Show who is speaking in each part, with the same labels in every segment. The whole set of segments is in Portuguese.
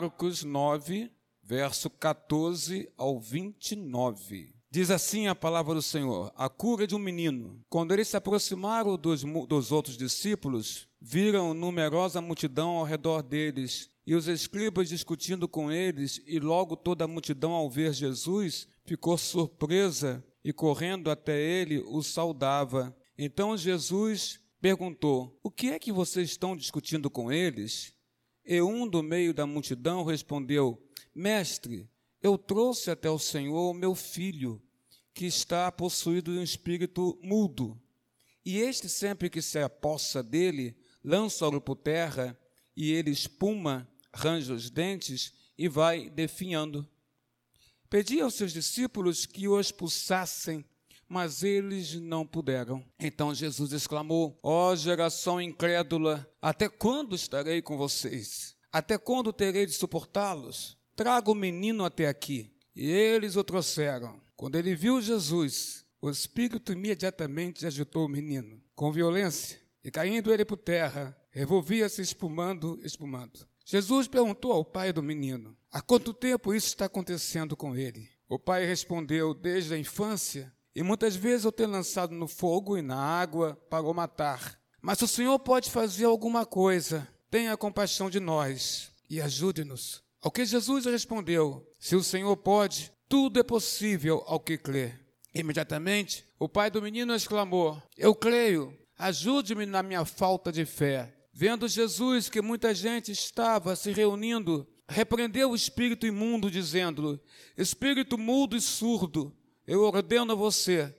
Speaker 1: Marcos 9, verso 14 ao 29. Diz assim a palavra do Senhor: a cura de um menino. Quando eles se aproximaram dos, dos outros discípulos, viram numerosa multidão ao redor deles e os escribas discutindo com eles, e logo toda a multidão, ao ver Jesus, ficou surpresa e, correndo até ele, o saudava. Então Jesus perguntou: O que é que vocês estão discutindo com eles? E um do meio da multidão respondeu: Mestre, eu trouxe até o Senhor o meu filho, que está possuído de um espírito mudo. E este, sempre que se apossa dele, lança-o por terra, e ele espuma, range os dentes e vai definhando. Pedi aos seus discípulos que o expulsassem, mas eles não puderam. Então Jesus exclamou: Ó oh, geração incrédula, até quando estarei com vocês? Até quando terei de suportá-los? Traga o menino até aqui. E eles o trouxeram. Quando ele viu Jesus, o espírito imediatamente agitou o menino, com violência, e caindo ele por terra, revolvia-se espumando, espumando. Jesus perguntou ao pai do menino: Há quanto tempo isso está acontecendo com ele? O pai respondeu: Desde a infância, e muitas vezes eu tenho lançado no fogo e na água para o matar. Mas o Senhor pode fazer alguma coisa. Tenha compaixão de nós e ajude-nos. Ao que Jesus respondeu: Se o Senhor pode, tudo é possível ao que crê. Imediatamente, o pai do menino exclamou: Eu creio, ajude-me na minha falta de fé. Vendo Jesus que muita gente estava se reunindo, repreendeu o espírito imundo, dizendo: Espírito mudo e surdo, eu ordeno a você,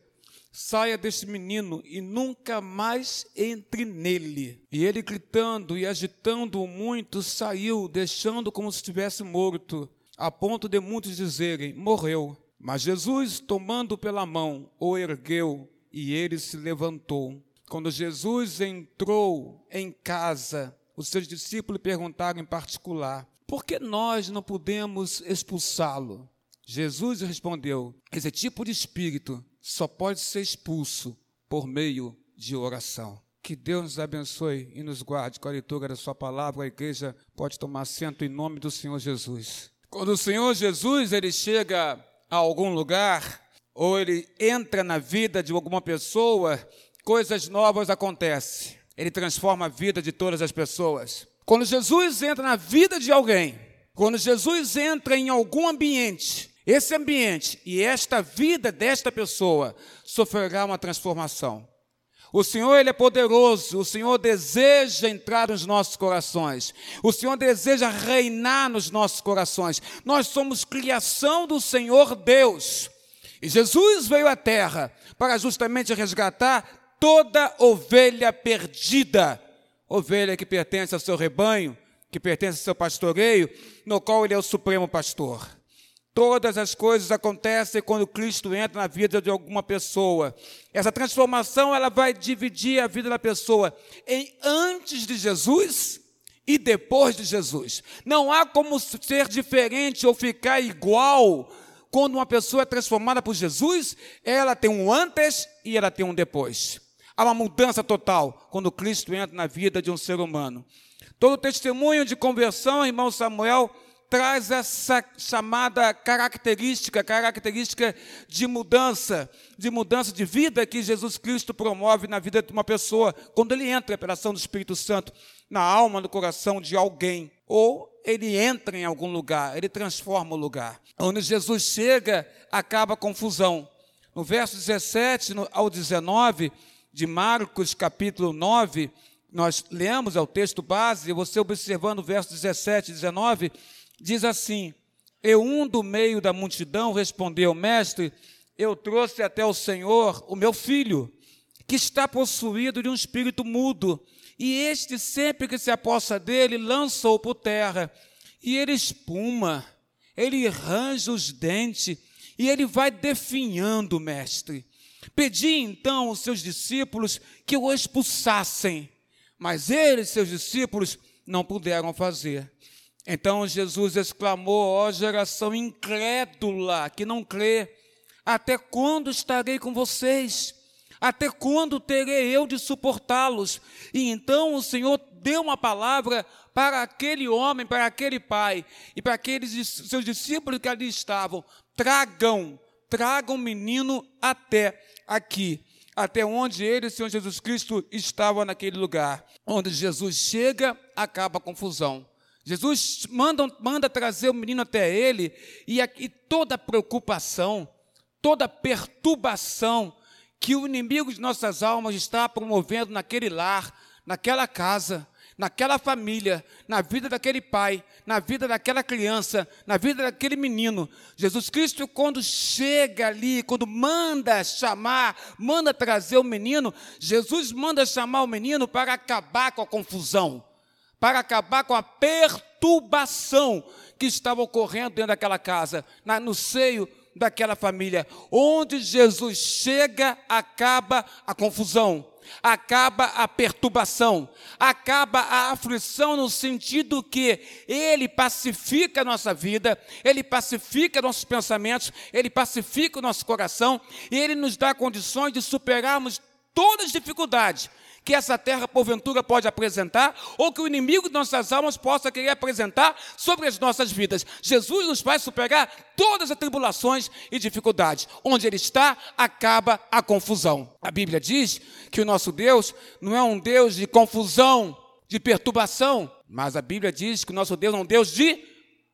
Speaker 1: saia deste menino e nunca mais entre nele. E ele, gritando e agitando-o muito, saiu, deixando como se estivesse morto, a ponto de muitos dizerem: morreu. Mas Jesus, tomando pela mão, o ergueu e ele se levantou. Quando Jesus entrou em casa, os seus discípulos perguntaram em particular: por que nós não podemos expulsá-lo? Jesus respondeu: esse tipo de espírito só pode ser expulso por meio de oração. Que Deus nos abençoe e nos guarde com a leitura da Sua palavra. A igreja pode tomar assento em nome do Senhor Jesus. Quando o Senhor Jesus ele chega a algum lugar ou ele entra na vida de alguma pessoa, coisas novas acontecem. Ele transforma a vida de todas as pessoas. Quando Jesus entra na vida de alguém, quando Jesus entra em algum ambiente, esse ambiente e esta vida desta pessoa sofrerá uma transformação. O Senhor, Ele é poderoso, o Senhor deseja entrar nos nossos corações, o Senhor deseja reinar nos nossos corações. Nós somos criação do Senhor Deus. E Jesus veio à terra para justamente resgatar toda ovelha perdida, ovelha que pertence ao seu rebanho, que pertence ao seu pastoreio, no qual Ele é o supremo pastor. Todas as coisas acontecem quando Cristo entra na vida de alguma pessoa. Essa transformação ela vai dividir a vida da pessoa em antes de Jesus e depois de Jesus. Não há como ser diferente ou ficar igual quando uma pessoa é transformada por Jesus, ela tem um antes e ela tem um depois. Há uma mudança total quando Cristo entra na vida de um ser humano. Todo testemunho de conversão, irmão Samuel, traz essa chamada característica, característica de mudança, de mudança de vida que Jesus Cristo promove na vida de uma pessoa, quando ele entra pela ação do Espírito Santo na alma, no coração de alguém, ou ele entra em algum lugar, ele transforma o lugar. Onde Jesus chega, acaba a confusão. No verso 17 ao 19 de Marcos, capítulo 9, nós lemos, é o texto base, você observando o verso 17 e 19, diz assim: E um do meio da multidão respondeu: Mestre, eu trouxe até o Senhor o meu filho, que está possuído de um espírito mudo, e este, sempre que se aposta dele, lança-o por terra, e ele espuma, ele arranja os dentes, e ele vai definhando, mestre. Pedi então aos seus discípulos que o expulsassem, mas eles, seus discípulos, não puderam fazer. Então Jesus exclamou: Ó geração incrédula, que não crê, até quando estarei com vocês? Até quando terei eu de suportá-los? E então o Senhor deu uma palavra para aquele homem, para aquele pai e para aqueles seus discípulos que ali estavam: tragam, tragam o menino até aqui, até onde ele, Senhor Jesus Cristo, estava naquele lugar. Onde Jesus chega, acaba a confusão. Jesus manda, manda trazer o menino até ele e, e toda preocupação, toda perturbação que o inimigo de nossas almas está promovendo naquele lar, naquela casa, naquela família, na vida daquele pai, na vida daquela criança, na vida daquele menino. Jesus Cristo, quando chega ali, quando manda chamar, manda trazer o menino, Jesus manda chamar o menino para acabar com a confusão, para acabar com a perturbação que estava ocorrendo dentro daquela casa, no seio daquela família. Onde Jesus chega, acaba a confusão acaba a perturbação, acaba a aflição no sentido que ele pacifica a nossa vida, ele pacifica nossos pensamentos, ele pacifica o nosso coração e ele nos dá condições de superarmos todas as dificuldades que essa terra porventura pode apresentar, ou que o inimigo de nossas almas possa querer apresentar sobre as nossas vidas. Jesus nos faz superar todas as tribulações e dificuldades. Onde Ele está, acaba a confusão. A Bíblia diz que o nosso Deus não é um Deus de confusão, de perturbação, mas a Bíblia diz que o nosso Deus é um Deus de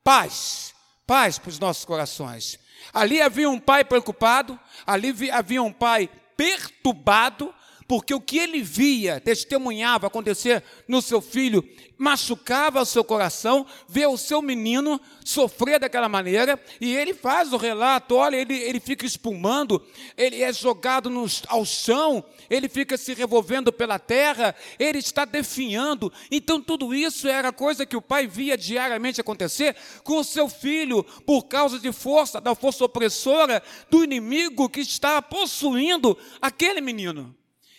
Speaker 1: paz. Paz para os nossos corações. Ali havia um pai preocupado, ali havia um pai perturbado, porque o que ele via, testemunhava acontecer no seu filho, machucava o seu coração, ver o seu menino sofrer daquela maneira, e ele faz o relato, olha, ele, ele fica espumando, ele é jogado no, ao chão, ele fica se revolvendo pela terra, ele está definhando. Então, tudo isso era coisa que o pai via diariamente acontecer com o seu filho, por causa de força, da força opressora do inimigo que está possuindo aquele menino.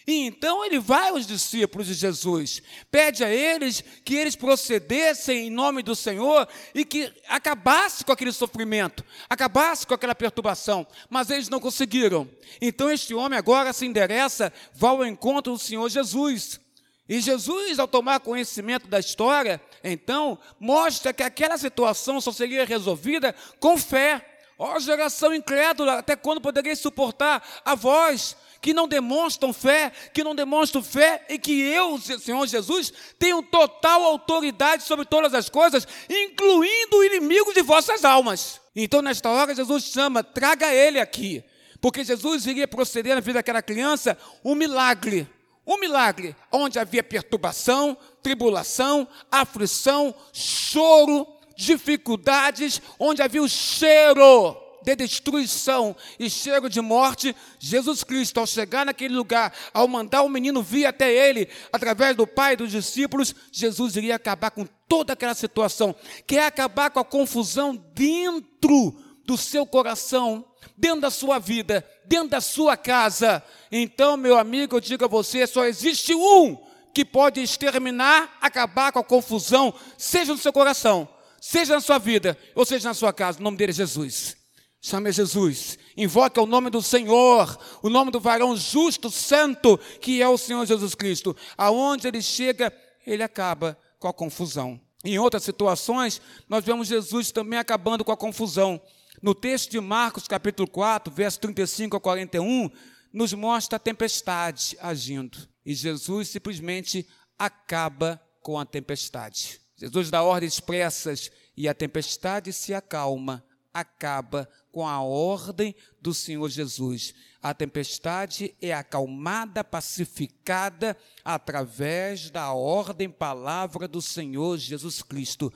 Speaker 1: E então ele vai aos discípulos de Jesus, pede a eles que eles procedessem em nome do Senhor e que acabasse com aquele sofrimento, acabasse com aquela perturbação, mas eles não conseguiram. Então este homem agora se endereça, vai ao encontro do Senhor Jesus. E Jesus, ao tomar conhecimento da história, então, mostra que aquela situação só seria resolvida com fé. Ó oh, geração incrédula, até quando poderia suportar a voz que não demonstram fé, que não demonstram fé e que eu, Senhor Jesus, tenho total autoridade sobre todas as coisas, incluindo o inimigo de vossas almas. Então, nesta hora, Jesus chama, traga ele aqui, porque Jesus iria proceder na vida daquela criança um milagre. Um milagre onde havia perturbação, tribulação, aflição, choro, dificuldades, onde havia o cheiro de destruição e cheiro de morte, Jesus Cristo, ao chegar naquele lugar, ao mandar o menino vir até ele, através do pai e dos discípulos, Jesus iria acabar com toda aquela situação, quer acabar com a confusão dentro do seu coração, dentro da sua vida, dentro da sua casa. Então, meu amigo, eu digo a você: só existe um que pode exterminar, acabar com a confusão, seja no seu coração, seja na sua vida, ou seja na sua casa. O nome dele é Jesus. Chame Jesus, invoque o nome do Senhor, o nome do varão justo, santo, que é o Senhor Jesus Cristo. Aonde ele chega, ele acaba com a confusão. Em outras situações, nós vemos Jesus também acabando com a confusão. No texto de Marcos, capítulo 4, verso 35 a 41, nos mostra a tempestade agindo. E Jesus simplesmente acaba com a tempestade. Jesus dá ordens expressas e a tempestade se acalma, acaba com a ordem do Senhor Jesus. A tempestade é acalmada, pacificada através da ordem, palavra do Senhor Jesus Cristo.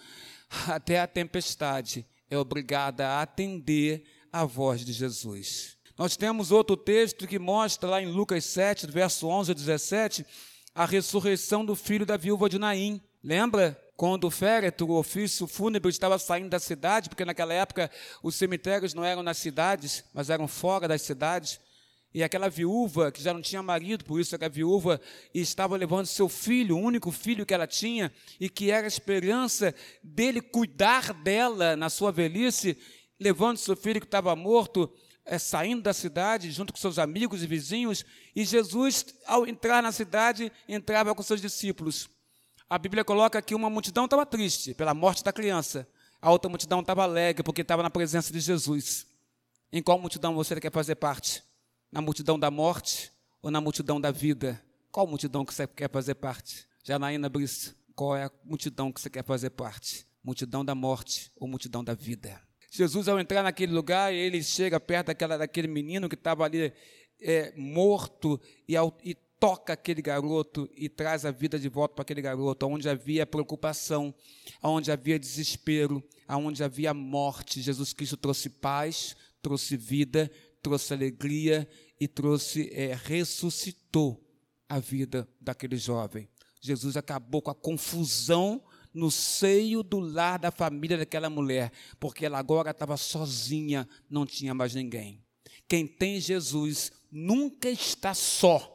Speaker 1: Até a tempestade é obrigada a atender a voz de Jesus. Nós temos outro texto que mostra lá em Lucas 7, verso 11 a 17, a ressurreição do filho da viúva de Naim. Lembra? Quando o féretro, o ofício fúnebre, estava saindo da cidade, porque naquela época os cemitérios não eram nas cidades, mas eram fora das cidades, e aquela viúva, que já não tinha marido, por isso era viúva, e estava levando seu filho, o único filho que ela tinha, e que era a esperança dele cuidar dela na sua velhice, levando seu filho que estava morto, é, saindo da cidade, junto com seus amigos e vizinhos, e Jesus, ao entrar na cidade, entrava com seus discípulos. A Bíblia coloca que uma multidão estava triste pela morte da criança, a outra multidão estava alegre porque estava na presença de Jesus. Em qual multidão você quer fazer parte? Na multidão da morte ou na multidão da vida? Qual multidão que você quer fazer parte? Janaína Brice, qual é a multidão que você quer fazer parte? Multidão da morte ou multidão da vida? Jesus, ao entrar naquele lugar, ele chega perto daquela, daquele menino que estava ali é, morto e, e toca aquele garoto e traz a vida de volta para aquele garoto, onde havia preocupação, onde havia desespero, onde havia morte. Jesus Cristo trouxe paz, trouxe vida, trouxe alegria e trouxe, é, ressuscitou a vida daquele jovem. Jesus acabou com a confusão no seio do lar da família daquela mulher, porque ela agora estava sozinha, não tinha mais ninguém. Quem tem Jesus nunca está só,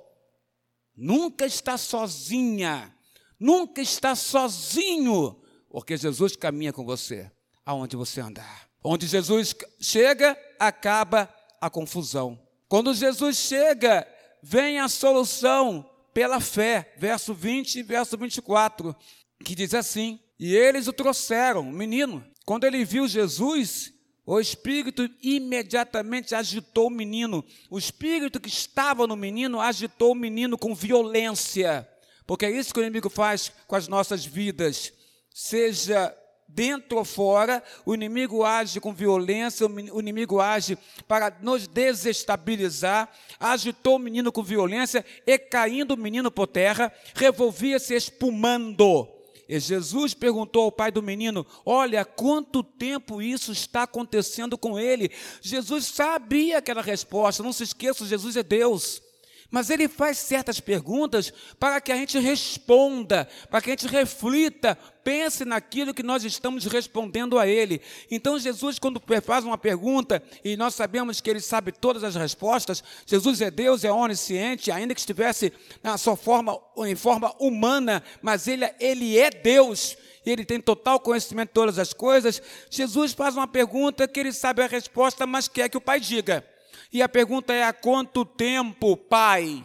Speaker 1: nunca está sozinha, nunca está sozinho, porque Jesus caminha com você aonde você andar. Onde Jesus chega, acaba a confusão. Quando Jesus chega, vem a solução pela fé. Verso 20 e verso 24 que diz assim: E eles o trouxeram, o menino. Quando ele viu Jesus, o espírito imediatamente agitou o menino. O espírito que estava no menino agitou o menino com violência. Porque é isso que o inimigo faz com as nossas vidas. Seja dentro ou fora, o inimigo age com violência, o inimigo age para nos desestabilizar, agitou o menino com violência e caindo o menino por terra, revolvia-se espumando. E Jesus perguntou ao pai do menino: Olha, quanto tempo isso está acontecendo com ele? Jesus sabia aquela resposta, não se esqueça: Jesus é Deus. Mas ele faz certas perguntas para que a gente responda, para que a gente reflita, pense naquilo que nós estamos respondendo a ele. Então, Jesus, quando faz uma pergunta, e nós sabemos que ele sabe todas as respostas, Jesus é Deus, é onisciente, ainda que estivesse na sua forma, em forma humana, mas ele, ele é Deus ele tem total conhecimento de todas as coisas. Jesus faz uma pergunta que ele sabe a resposta, mas quer que o pai diga. E a pergunta é: há quanto tempo, pai,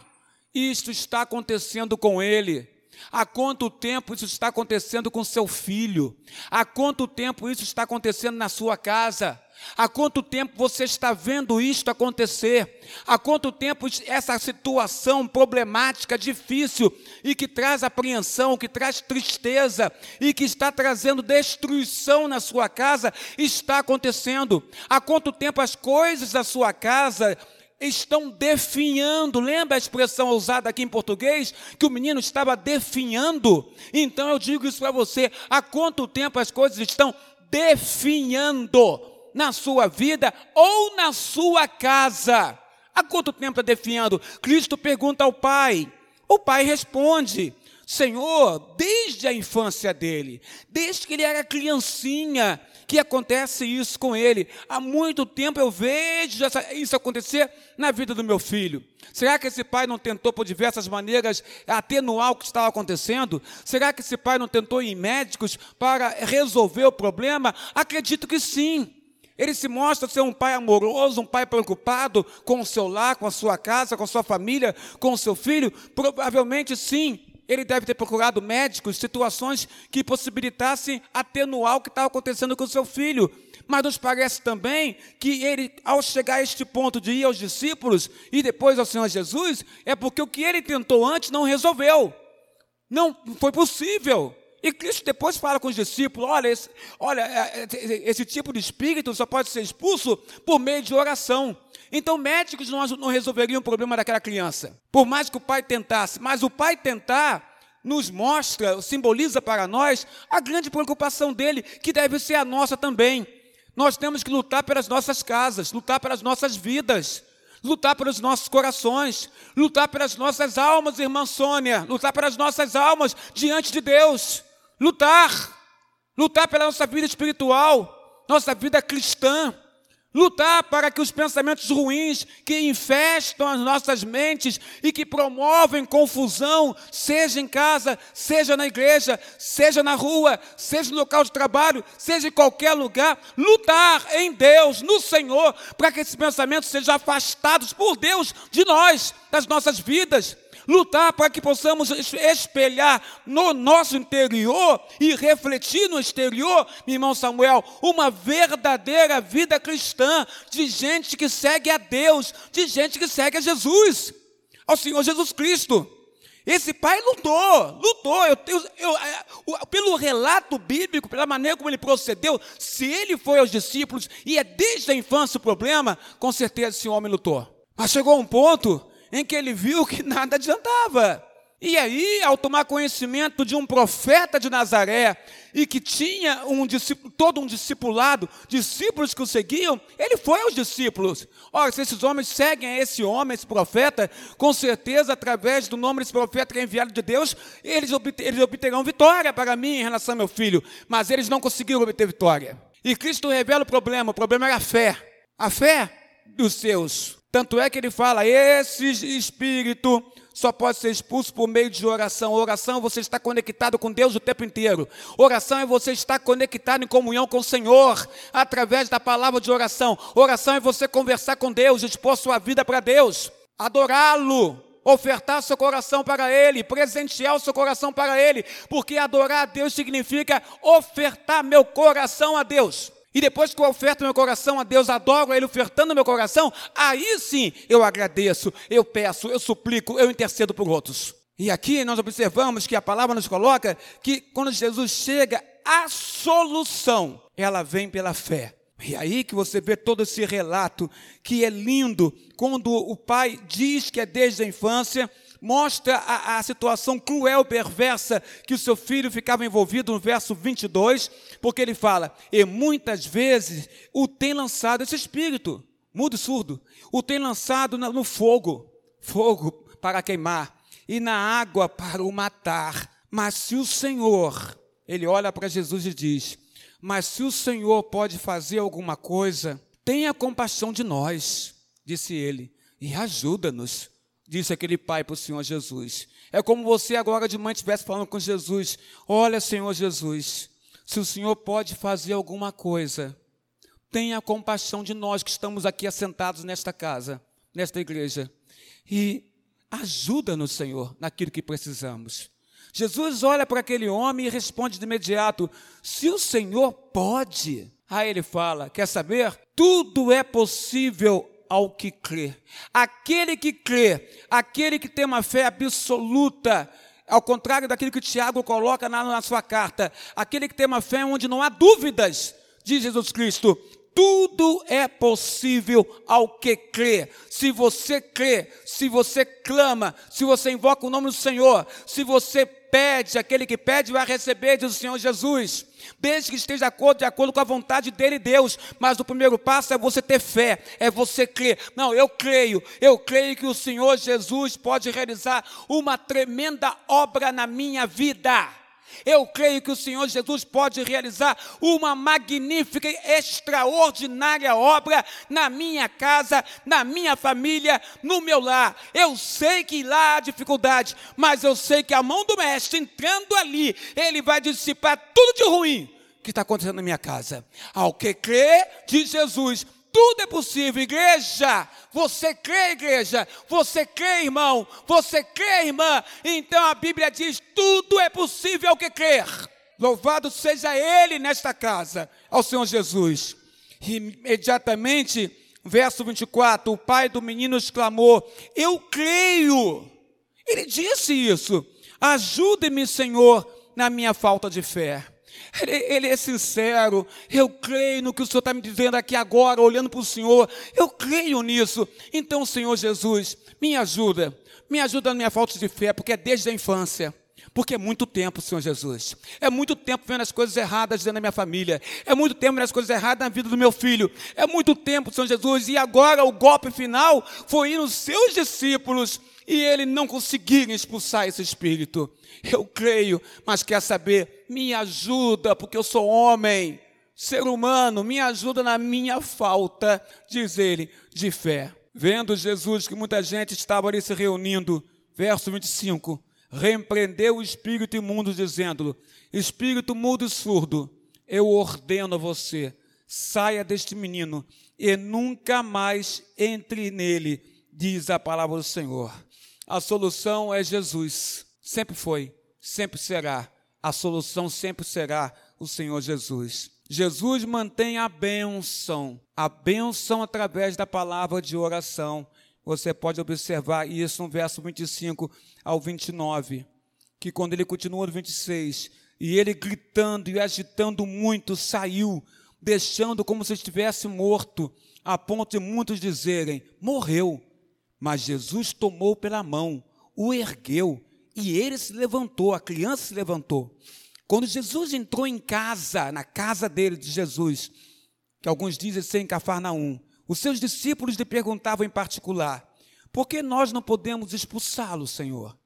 Speaker 1: isto está acontecendo com ele? Há quanto tempo isso está acontecendo com seu filho? Há quanto tempo isso está acontecendo na sua casa? Há quanto tempo você está vendo isto acontecer? Há quanto tempo essa situação problemática, difícil e que traz apreensão, que traz tristeza e que está trazendo destruição na sua casa está acontecendo? Há quanto tempo as coisas da sua casa estão definhando. Lembra a expressão usada aqui em português? Que o menino estava definhando. Então eu digo isso para você: há quanto tempo as coisas estão definhando? Na sua vida ou na sua casa. Há quanto tempo está definhando? Cristo pergunta ao Pai. O Pai responde: Senhor, desde a infância dele, desde que ele era criancinha, que acontece isso com ele. Há muito tempo eu vejo isso acontecer na vida do meu filho. Será que esse pai não tentou por diversas maneiras atenuar o que estava acontecendo? Será que esse pai não tentou ir em médicos para resolver o problema? Acredito que sim. Ele se mostra ser um pai amoroso, um pai preocupado com o seu lar, com a sua casa, com a sua família, com o seu filho? Provavelmente sim. Ele deve ter procurado médicos, situações que possibilitassem atenuar o que estava acontecendo com o seu filho. Mas nos parece também que ele, ao chegar a este ponto de ir aos discípulos e depois ao Senhor Jesus, é porque o que ele tentou antes não resolveu. Não foi possível. E Cristo depois fala com os discípulos: olha, esse, olha, é, é, esse tipo de espírito só pode ser expulso por meio de oração. Então, médicos não, não resolveriam o problema daquela criança, por mais que o pai tentasse. Mas o pai tentar nos mostra, simboliza para nós a grande preocupação dele, que deve ser a nossa também. Nós temos que lutar pelas nossas casas, lutar pelas nossas vidas, lutar pelos nossos corações, lutar pelas nossas almas, irmã Sônia, lutar pelas nossas almas diante de Deus lutar, lutar pela nossa vida espiritual, nossa vida cristã, lutar para que os pensamentos ruins que infestam as nossas mentes e que promovem confusão, seja em casa, seja na igreja, seja na rua, seja no local de trabalho, seja em qualquer lugar, lutar em Deus, no Senhor, para que esses pensamentos sejam afastados por Deus de nós, das nossas vidas lutar para que possamos espelhar no nosso interior e refletir no exterior, meu irmão Samuel, uma verdadeira vida cristã de gente que segue a Deus, de gente que segue a Jesus, ao Senhor Jesus Cristo. Esse pai lutou, lutou. Eu, eu, eu, é, pelo relato bíblico, pela maneira como ele procedeu, se ele foi aos discípulos e é desde a infância o problema, com certeza esse homem lutou. Mas chegou um ponto em que ele viu que nada adiantava. E aí, ao tomar conhecimento de um profeta de Nazaré e que tinha um todo um discipulado, discípulos que o seguiam, ele foi aos discípulos. Ora, se esses homens seguem esse homem, esse profeta, com certeza, através do nome desse profeta que é enviado de Deus, eles, eles obterão vitória para mim em relação ao meu filho. Mas eles não conseguiram obter vitória. E Cristo revela o problema: o problema era a fé. A fé dos seus. Tanto é que ele fala: esse espírito só pode ser expulso por meio de oração. Oração, você está conectado com Deus o tempo inteiro. Oração é você estar conectado em comunhão com o Senhor, através da palavra de oração. Oração é você conversar com Deus, expor sua vida para Deus, adorá-lo, ofertar seu coração para Ele, presentear o seu coração para Ele, porque adorar a Deus significa ofertar meu coração a Deus. E depois que eu oferto meu coração a Deus, adoro Ele ofertando meu coração, aí sim eu agradeço, eu peço, eu suplico, eu intercedo por outros. E aqui nós observamos que a palavra nos coloca que quando Jesus chega, a solução, ela vem pela fé. E aí que você vê todo esse relato que é lindo, quando o pai diz que é desde a infância, mostra a, a situação cruel, perversa que o seu filho ficava envolvido no verso 22, porque ele fala: E muitas vezes o tem lançado, esse espírito, mudo e surdo, o tem lançado no fogo, fogo para queimar, e na água para o matar. Mas se o Senhor, ele olha para Jesus e diz: Mas se o Senhor pode fazer alguma coisa, tenha compaixão de nós, disse ele, e ajuda-nos disse aquele pai para o Senhor Jesus. É como você agora de manhã estivesse falando com Jesus: Olha, Senhor Jesus, se o Senhor pode fazer alguma coisa, tenha compaixão de nós que estamos aqui assentados nesta casa, nesta igreja, e ajuda-nos, Senhor, naquilo que precisamos. Jesus olha para aquele homem e responde de imediato: Se o Senhor pode. Aí ele fala: Quer saber? Tudo é possível ao que crê. Aquele que crê, aquele que tem uma fé absoluta, ao contrário daquilo que Tiago coloca na, na sua carta, aquele que tem uma fé onde não há dúvidas, diz Jesus Cristo, tudo é possível ao que crê. Se você crê, se você clama, se você invoca o nome do Senhor, se você pede, aquele que pede vai receber, diz o Senhor Jesus. Desde que esteja de acordo, de acordo com a vontade dele, Deus. Mas o primeiro passo é você ter fé, é você crer. Não, eu creio, eu creio que o Senhor Jesus pode realizar uma tremenda obra na minha vida. Eu creio que o Senhor Jesus pode realizar uma magnífica e extraordinária obra na minha casa, na minha família, no meu lar. Eu sei que lá há dificuldade, mas eu sei que a mão do Mestre entrando ali, ele vai dissipar tudo de ruim que está acontecendo na minha casa. Ao que crê, diz Jesus, tudo é possível, igreja. Você crê, igreja? Você crê, irmão? Você crê, irmã? Então a Bíblia diz: tudo é possível ao que crer. Louvado seja Ele nesta casa, ao Senhor Jesus. Imediatamente, verso 24: o pai do menino exclamou: Eu creio. Ele disse isso. Ajude-me, Senhor, na minha falta de fé. Ele, é sincero. Eu creio no que o Senhor está me dizendo aqui agora, olhando para o Senhor. Eu creio nisso. Então, Senhor Jesus, me ajuda. Me ajuda na minha falta de fé, porque é desde a infância. Porque é muito tempo, Senhor Jesus. É muito tempo vendo as coisas erradas dentro da minha família. É muito tempo vendo as coisas erradas na vida do meu filho. É muito tempo, Senhor Jesus. E agora o golpe final foi ir nos seus discípulos e ele não conseguirem expulsar esse espírito. Eu creio, mas quer saber? Me ajuda, porque eu sou homem, ser humano, me ajuda na minha falta, diz ele, de fé. Vendo Jesus que muita gente estava ali se reunindo, verso 25, repreendeu o espírito imundo, dizendo: Espírito mudo e surdo, eu ordeno a você, saia deste menino e nunca mais entre nele, diz a palavra do Senhor. A solução é Jesus. Sempre foi, sempre será. A solução sempre será o Senhor Jesus. Jesus mantém a bênção, a bênção através da palavra de oração. Você pode observar isso no verso 25 ao 29, que quando ele continua no 26, e ele gritando e agitando muito, saiu, deixando como se estivesse morto, a ponto de muitos dizerem: morreu. Mas Jesus tomou pela mão, o ergueu, e ele se levantou, a criança se levantou. Quando Jesus entrou em casa, na casa dele, de Jesus, que alguns dizem ser em Cafarnaum, os seus discípulos lhe perguntavam em particular: por que nós não podemos expulsá-lo, Senhor?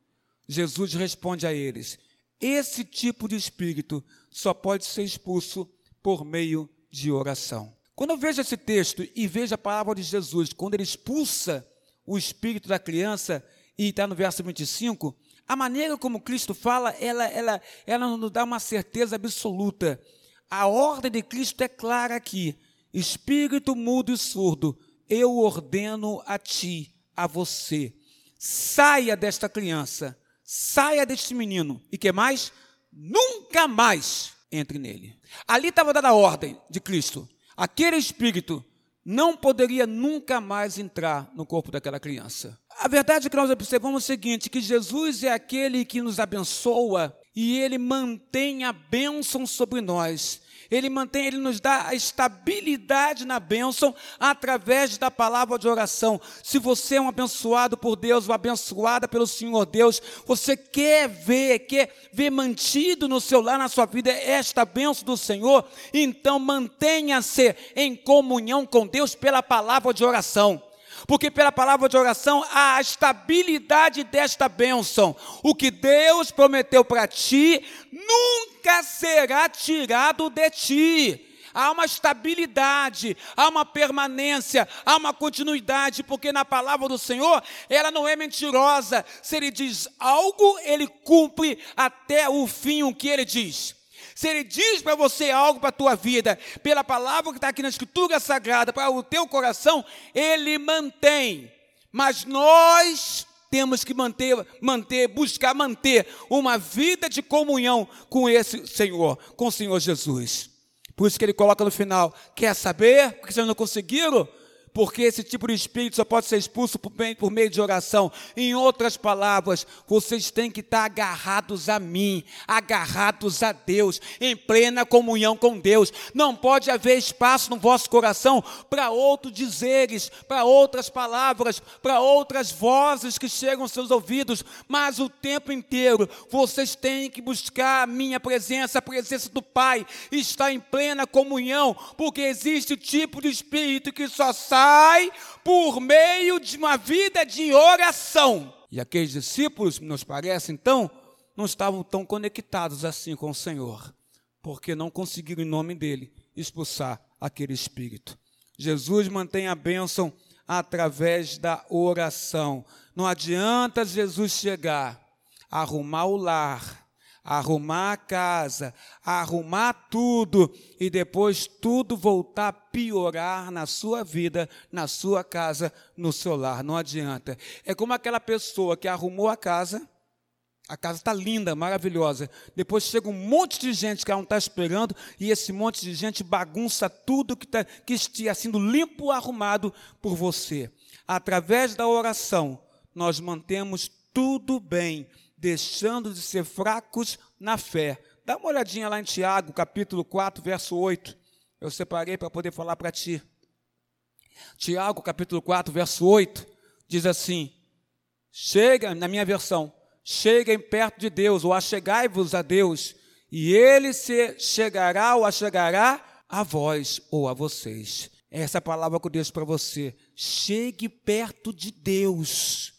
Speaker 1: Jesus responde a eles: esse tipo de espírito só pode ser expulso por meio de oração. Quando eu vejo esse texto e vejo a palavra de Jesus, quando ele expulsa o espírito da criança, e está no verso 25, a maneira como Cristo fala, ela, ela, ela nos dá uma certeza absoluta. A ordem de Cristo é clara aqui: espírito mudo e surdo, eu ordeno a ti, a você, saia desta criança, saia deste menino, e que mais? Nunca mais entre nele. Ali estava dada a ordem de Cristo. Aquele espírito não poderia nunca mais entrar no corpo daquela criança. A verdade é que nós observamos o seguinte: que Jesus é aquele que nos abençoa e ele mantém a bênção sobre nós. Ele mantém, ele nos dá a estabilidade na bênção através da palavra de oração. Se você é um abençoado por Deus, uma abençoada pelo Senhor Deus, você quer ver, quer ver mantido no seu lar, na sua vida, esta bênção do Senhor, então mantenha-se em comunhão com Deus pela palavra de oração porque pela palavra de oração há a estabilidade desta bênção. O que Deus prometeu para ti nunca será tirado de ti há uma estabilidade, há uma permanência, há uma continuidade, porque na palavra do Senhor, ela não é mentirosa. Se ele diz algo, ele cumpre até o fim o que ele diz. Se ele diz para você algo para a tua vida, pela palavra que está aqui na Escritura Sagrada, para o teu coração, ele mantém. Mas nós temos que manter, manter, buscar manter uma vida de comunhão com esse Senhor, com o Senhor Jesus. Por isso que ele coloca no final: quer saber? Porque vocês não conseguiram? Porque esse tipo de espírito só pode ser expulso por meio de oração. Em outras palavras, vocês têm que estar agarrados a mim, agarrados a Deus, em plena comunhão com Deus. Não pode haver espaço no vosso coração para outros dizeres, para outras palavras, para outras vozes que chegam aos seus ouvidos, mas o tempo inteiro vocês têm que buscar a minha presença, a presença do Pai, estar em plena comunhão, porque existe tipo de espírito que só sabe Pai por meio de uma vida de oração. E aqueles discípulos, nos parece então, não estavam tão conectados assim com o Senhor, porque não conseguiram, em nome dele, expulsar aquele espírito. Jesus mantém a bênção através da oração. Não adianta Jesus chegar, arrumar o lar, arrumar a casa, arrumar tudo e depois tudo voltar a piorar na sua vida, na sua casa, no seu lar. Não adianta. É como aquela pessoa que arrumou a casa, a casa está linda, maravilhosa. Depois chega um monte de gente que ela não está esperando, e esse monte de gente bagunça tudo que, tá, que estiver sendo limpo arrumado por você. Através da oração, nós mantemos tudo bem deixando de ser fracos na fé. Dá uma olhadinha lá em Tiago, capítulo 4, verso 8. Eu separei para poder falar para ti. Tiago, capítulo 4, verso 8, diz assim: Chega, na minha versão, cheguem perto de Deus, ou achegai-vos a Deus, e ele se chegará ou achegará a vós ou a vocês. Essa é palavra que eu deixo para você. Chegue perto de Deus.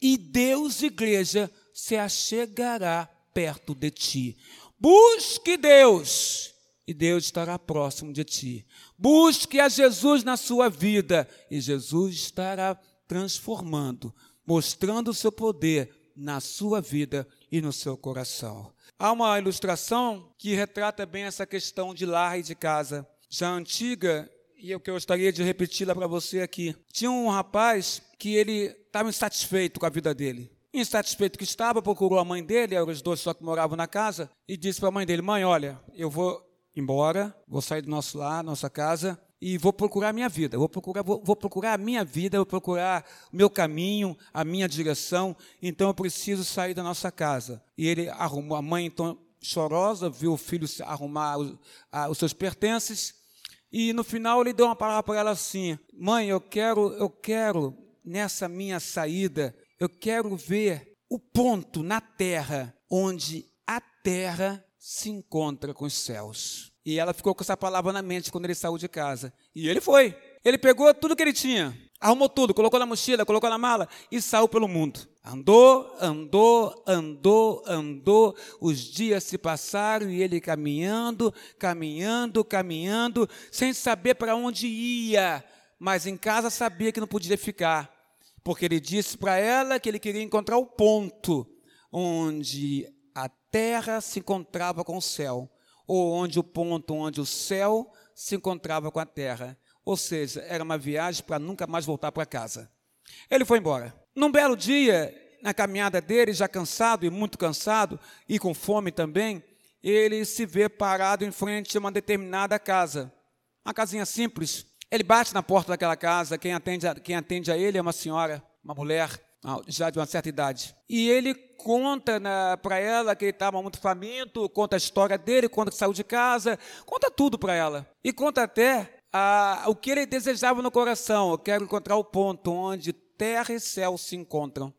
Speaker 1: E Deus, igreja, se achegará perto de ti. Busque Deus e Deus estará próximo de ti. Busque a Jesus na sua vida e Jesus estará transformando, mostrando o seu poder na sua vida e no seu coração. Há uma ilustração que retrata bem essa questão de lar e de casa, já antiga, e que eu gostaria de repeti-la para você aqui. Tinha um rapaz que ele estava insatisfeito com a vida dele. Insatisfeito que estava, procurou a mãe dele, eram os dois só que moravam na casa, e disse para a mãe dele: Mãe, olha, eu vou embora, vou sair do nosso lar, nossa casa, e vou procurar a minha vida, vou procurar, vou, vou, procurar a minha vida, vou procurar o meu caminho, a minha direção, então eu preciso sair da nossa casa. E ele arrumou, a mãe então chorosa, viu o filho arrumar os, a, os seus pertences, e no final ele deu uma palavra para ela assim: Mãe, eu quero, eu quero nessa minha saída, eu quero ver o ponto na terra onde a terra se encontra com os céus. E ela ficou com essa palavra na mente quando ele saiu de casa. E ele foi. Ele pegou tudo que ele tinha, arrumou tudo, colocou na mochila, colocou na mala e saiu pelo mundo. Andou, andou, andou, andou. Os dias se passaram e ele caminhando, caminhando, caminhando, sem saber para onde ia. Mas em casa sabia que não podia ficar porque ele disse para ela que ele queria encontrar o ponto onde a terra se encontrava com o céu, ou onde o ponto onde o céu se encontrava com a terra. Ou seja, era uma viagem para nunca mais voltar para casa. Ele foi embora. Num belo dia, na caminhada dele, já cansado e muito cansado, e com fome também, ele se vê parado em frente a uma determinada casa. Uma casinha simples, ele bate na porta daquela casa, quem atende a, quem atende a ele é uma senhora, uma mulher, já de uma certa idade. E ele conta para ela que ele estava muito faminto, conta a história dele, conta que saiu de casa, conta tudo para ela. E conta até ah, o que ele desejava no coração. Eu quero encontrar o ponto onde terra e céu se encontram.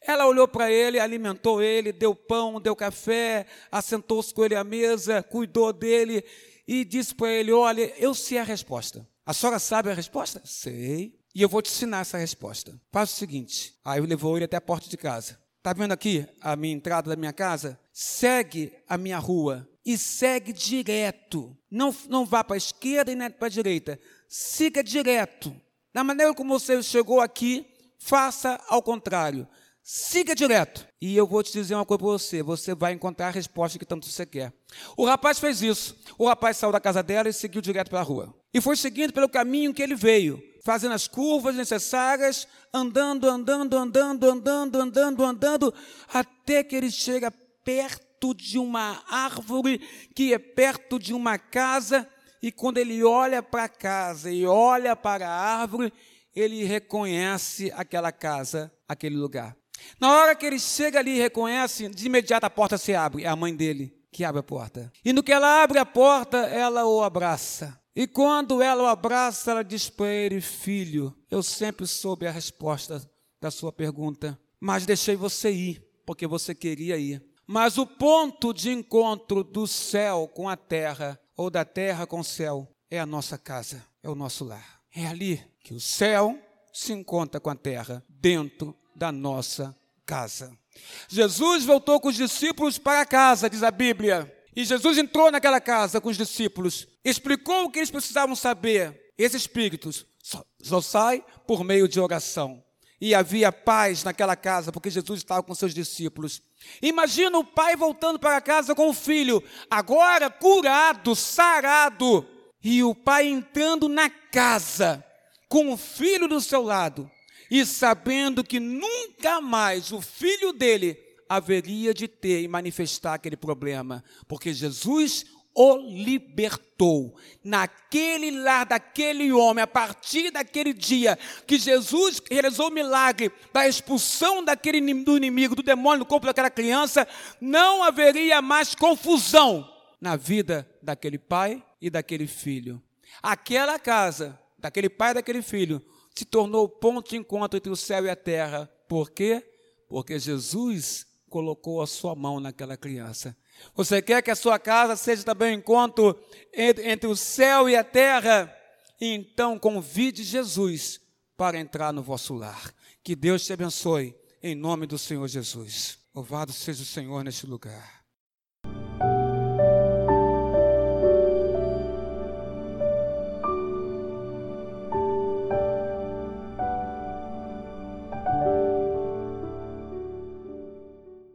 Speaker 1: Ela olhou para ele, alimentou ele, deu pão, deu café, assentou-se com ele à mesa, cuidou dele e disse para ele: Olha, eu sei a resposta. A senhora sabe a resposta? Sei. E eu vou te ensinar essa resposta. Faz o seguinte. Aí eu levou ele até a porta de casa. Está vendo aqui a minha entrada da minha casa? Segue a minha rua e segue direto. Não, não vá para a esquerda e nem para a direita. Siga direto. Da maneira como você chegou aqui, faça ao contrário. Siga direto. E eu vou te dizer uma coisa para você: você vai encontrar a resposta que tanto você quer. O rapaz fez isso. O rapaz saiu da casa dela e seguiu direto para a rua. E foi seguindo pelo caminho que ele veio, fazendo as curvas necessárias, andando, andando, andando, andando, andando, andando, até que ele chega perto de uma árvore que é perto de uma casa. E quando ele olha para a casa e olha para a árvore, ele reconhece aquela casa, aquele lugar. Na hora que ele chega ali e reconhece, de imediato a porta se abre. É a mãe dele que abre a porta. E no que ela abre a porta, ela o abraça. E quando ela o abraça, ela diz para ele: Filho, eu sempre soube a resposta da sua pergunta, mas deixei você ir, porque você queria ir. Mas o ponto de encontro do céu com a terra, ou da terra com o céu, é a nossa casa, é o nosso lar. É ali que o céu se encontra com a terra, dentro da nossa casa. Jesus voltou com os discípulos para casa, diz a Bíblia. E Jesus entrou naquela casa com os discípulos, explicou o que eles precisavam saber. Esse espírito só, só sai por meio de oração. E havia paz naquela casa, porque Jesus estava com seus discípulos. Imagina o pai voltando para casa com o filho, agora curado, sarado. E o pai entrando na casa, com o filho do seu lado e sabendo que nunca mais o filho dele haveria de ter e manifestar aquele problema, porque Jesus o libertou. Naquele lar daquele homem, a partir daquele dia que Jesus realizou o milagre da expulsão daquele do inimigo, do demônio no corpo daquela criança, não haveria mais confusão na vida daquele pai e daquele filho. Aquela casa, daquele pai e daquele filho, se tornou o ponto de encontro entre o céu e a terra. Por quê? Porque Jesus colocou a sua mão naquela criança. Você quer que a sua casa seja também um encontro entre, entre o céu e a terra? Então convide Jesus para entrar no vosso lar. Que Deus te abençoe, em nome do Senhor Jesus. Louvado seja o Senhor neste lugar.